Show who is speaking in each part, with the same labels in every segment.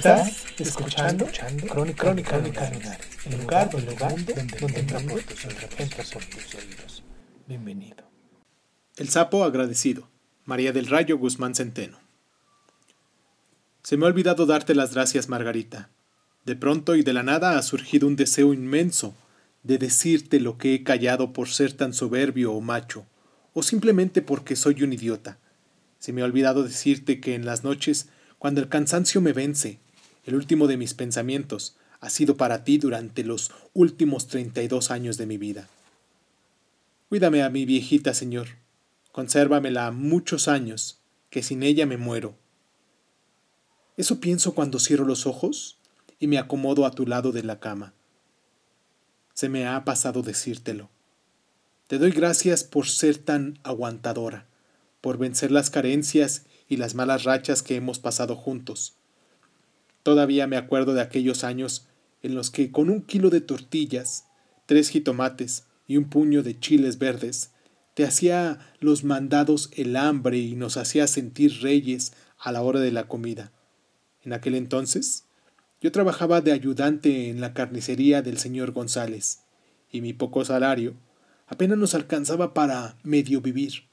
Speaker 1: Estás escuchando, Crónica, Crónica Lunares, el lugar, el lugar donde, donde entra por tus entra por tus oídos. Bienvenido.
Speaker 2: El sapo agradecido. María del Rayo Guzmán Centeno. Se me ha olvidado darte las gracias, Margarita. De pronto y de la nada ha surgido un deseo inmenso de decirte lo que he callado por ser tan soberbio o macho, o simplemente porque soy un idiota. Se me ha olvidado decirte que en las noches, cuando el cansancio me vence, el último de mis pensamientos ha sido para ti durante los últimos treinta y dos años de mi vida. Cuídame a mi viejita, Señor. Consérvamela muchos años, que sin ella me muero. Eso pienso cuando cierro los ojos y me acomodo a tu lado de la cama. Se me ha pasado decírtelo. Te doy gracias por ser tan aguantadora, por vencer las carencias y las malas rachas que hemos pasado juntos. Todavía me acuerdo de aquellos años en los que con un kilo de tortillas, tres jitomates y un puño de chiles verdes, te hacía los mandados el hambre y nos hacía sentir reyes a la hora de la comida. En aquel entonces, yo trabajaba de ayudante en la carnicería del señor González, y mi poco salario apenas nos alcanzaba para medio vivir.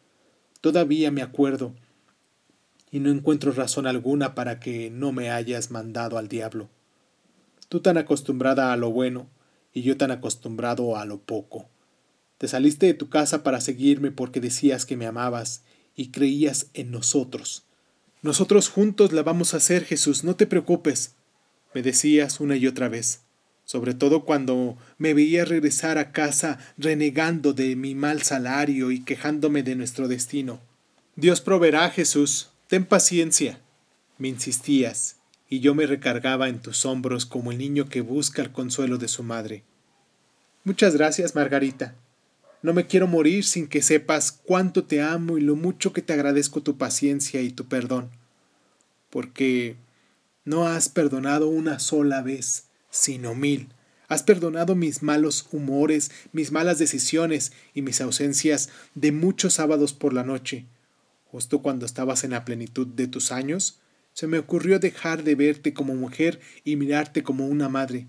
Speaker 2: Todavía me acuerdo, y no encuentro razón alguna para que no me hayas mandado al diablo. Tú tan acostumbrada a lo bueno, y yo tan acostumbrado a lo poco. Te saliste de tu casa para seguirme porque decías que me amabas y creías en nosotros. Nosotros juntos la vamos a hacer, Jesús, no te preocupes, me decías una y otra vez, sobre todo cuando me veías regresar a casa renegando de mi mal salario y quejándome de nuestro destino. Dios proveerá, Jesús, ten paciencia, me insistías, y yo me recargaba en tus hombros como el niño que busca el consuelo de su madre. Muchas gracias, Margarita. No me quiero morir sin que sepas cuánto te amo y lo mucho que te agradezco tu paciencia y tu perdón. Porque no has perdonado una sola vez, sino mil. Has perdonado mis malos humores, mis malas decisiones y mis ausencias de muchos sábados por la noche. Justo cuando estabas en la plenitud de tus años, se me ocurrió dejar de verte como mujer y mirarte como una madre.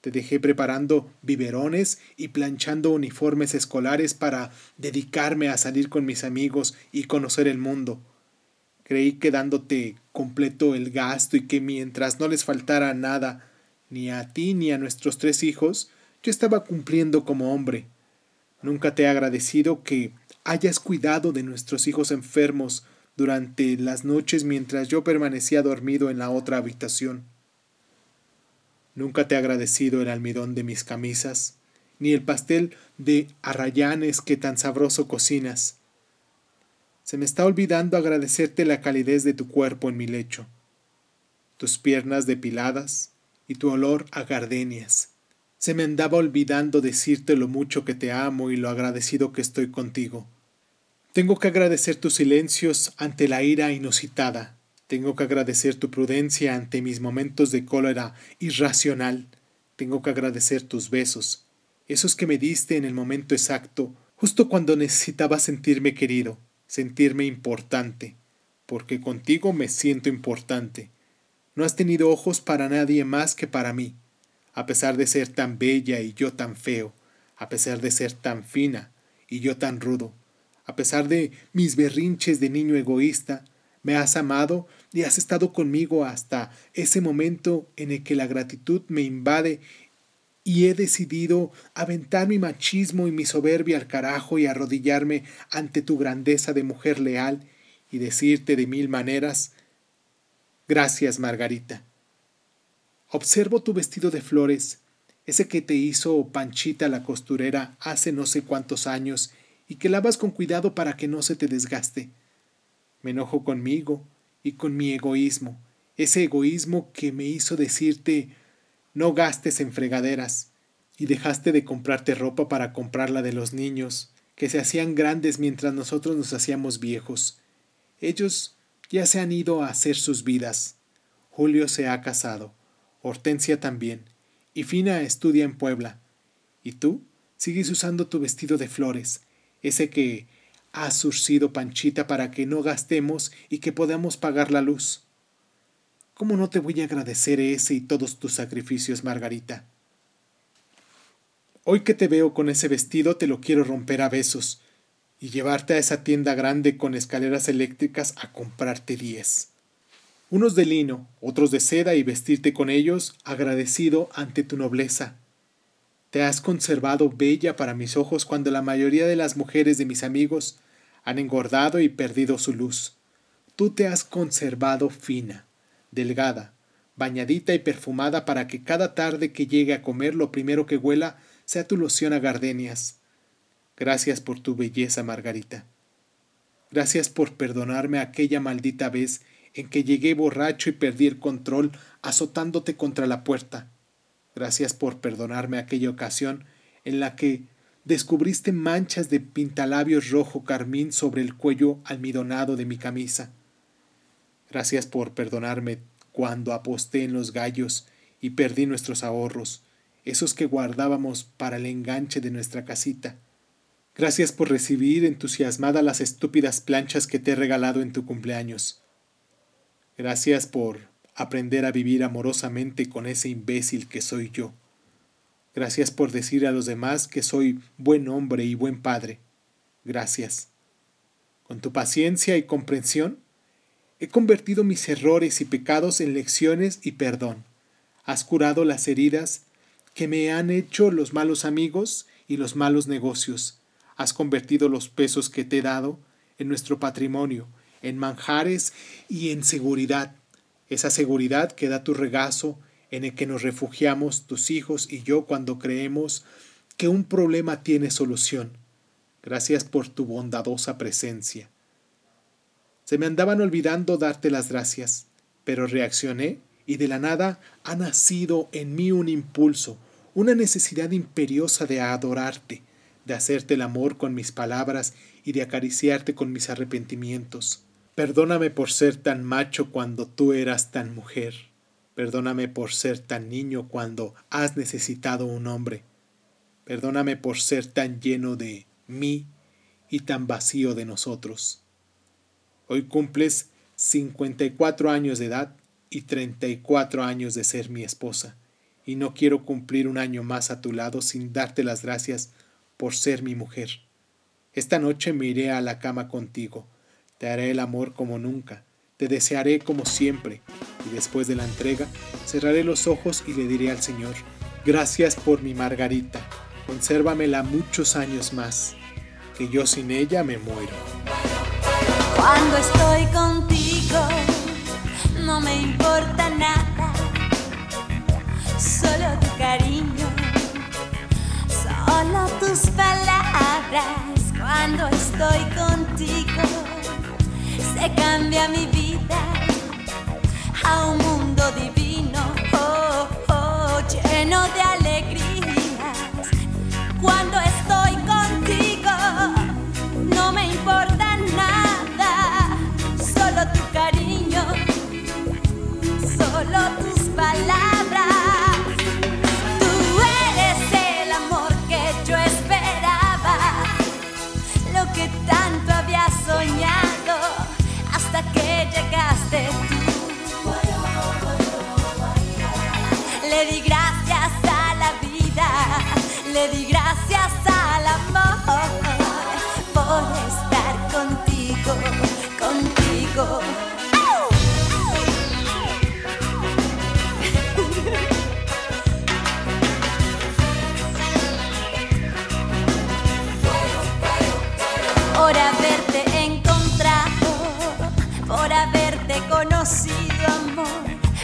Speaker 2: Te dejé preparando biberones y planchando uniformes escolares para dedicarme a salir con mis amigos y conocer el mundo. Creí que dándote completo el gasto y que mientras no les faltara nada, ni a ti ni a nuestros tres hijos, yo estaba cumpliendo como hombre. Nunca te he agradecido que hayas cuidado de nuestros hijos enfermos durante las noches mientras yo permanecía dormido en la otra habitación. Nunca te he agradecido el almidón de mis camisas, ni el pastel de arrayanes que tan sabroso cocinas. Se me está olvidando agradecerte la calidez de tu cuerpo en mi lecho, tus piernas depiladas y tu olor a gardenias. Se me andaba olvidando decirte lo mucho que te amo y lo agradecido que estoy contigo. Tengo que agradecer tus silencios ante la ira inusitada. Tengo que agradecer tu prudencia ante mis momentos de cólera irracional. Tengo que agradecer tus besos, esos que me diste en el momento exacto, justo cuando necesitaba sentirme querido, sentirme importante, porque contigo me siento importante. No has tenido ojos para nadie más que para mí, a pesar de ser tan bella y yo tan feo, a pesar de ser tan fina y yo tan rudo, a pesar de mis berrinches de niño egoísta, me has amado y has estado conmigo hasta ese momento en el que la gratitud me invade y he decidido aventar mi machismo y mi soberbia al carajo y arrodillarme ante tu grandeza de mujer leal y decirte de mil maneras Gracias, Margarita. Observo tu vestido de flores, ese que te hizo Panchita la costurera hace no sé cuántos años y que lavas con cuidado para que no se te desgaste. Me enojo conmigo y con mi egoísmo, ese egoísmo que me hizo decirte no gastes en fregaderas y dejaste de comprarte ropa para comprarla de los niños, que se hacían grandes mientras nosotros nos hacíamos viejos. Ellos ya se han ido a hacer sus vidas. Julio se ha casado, Hortensia también, y Fina estudia en Puebla. ¿Y tú? Sigues usando tu vestido de flores, ese que ha surcido Panchita para que no gastemos y que podamos pagar la luz. ¿Cómo no te voy a agradecer ese y todos tus sacrificios, Margarita? Hoy que te veo con ese vestido te lo quiero romper a besos y llevarte a esa tienda grande con escaleras eléctricas a comprarte diez. Unos de lino, otros de seda y vestirte con ellos agradecido ante tu nobleza. Te has conservado bella para mis ojos cuando la mayoría de las mujeres de mis amigos han engordado y perdido su luz. Tú te has conservado fina, delgada, bañadita y perfumada para que cada tarde que llegue a comer lo primero que huela sea tu loción a gardenias. Gracias por tu belleza, Margarita. Gracias por perdonarme aquella maldita vez en que llegué borracho y perdí el control azotándote contra la puerta. Gracias por perdonarme aquella ocasión en la que descubriste manchas de pintalabios rojo carmín sobre el cuello almidonado de mi camisa. Gracias por perdonarme cuando aposté en los gallos y perdí nuestros ahorros, esos que guardábamos para el enganche de nuestra casita. Gracias por recibir entusiasmada las estúpidas planchas que te he regalado en tu cumpleaños. Gracias por aprender a vivir amorosamente con ese imbécil que soy yo. Gracias por decir a los demás que soy buen hombre y buen padre. Gracias. Con tu paciencia y comprensión, he convertido mis errores y pecados en lecciones y perdón. Has curado las heridas que me han hecho los malos amigos y los malos negocios. Has convertido los pesos que te he dado en nuestro patrimonio, en manjares y en seguridad. Esa seguridad que da tu regazo en el que nos refugiamos tus hijos y yo cuando creemos que un problema tiene solución. Gracias por tu bondadosa presencia. Se me andaban olvidando darte las gracias, pero reaccioné y de la nada ha nacido en mí un impulso, una necesidad imperiosa de adorarte, de hacerte el amor con mis palabras y de acariciarte con mis arrepentimientos. Perdóname por ser tan macho cuando tú eras tan mujer. Perdóname por ser tan niño cuando has necesitado un hombre. Perdóname por ser tan lleno de mí y tan vacío de nosotros. Hoy cumples 54 años de edad y 34 años de ser mi esposa, y no quiero cumplir un año más a tu lado sin darte las gracias por ser mi mujer. Esta noche me iré a la cama contigo, te haré el amor como nunca, te desearé como siempre, y después de la entrega cerraré los ojos y le diré al Señor, gracias por mi Margarita, consérvamela muchos años más, que yo sin ella me muero.
Speaker 3: Cuando estoy contigo, no me importa nada, solo tu cariño, solo tus palabras. Cuando estoy contigo, se cambia mi vida a un mundo divino,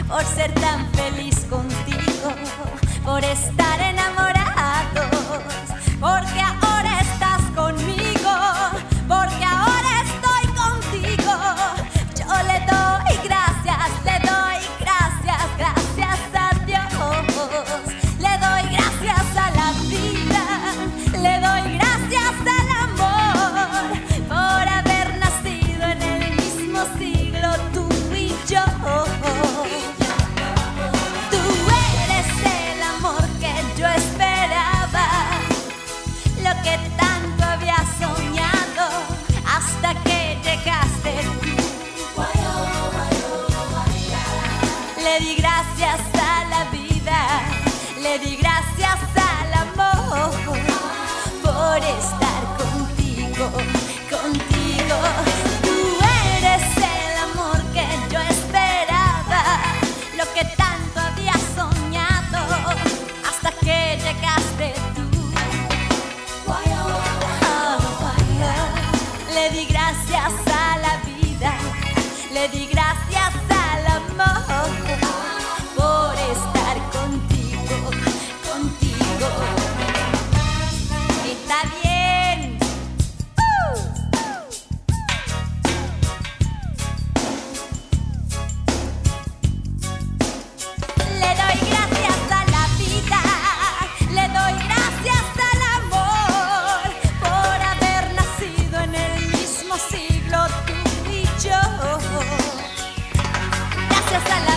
Speaker 3: por ser tan gracias a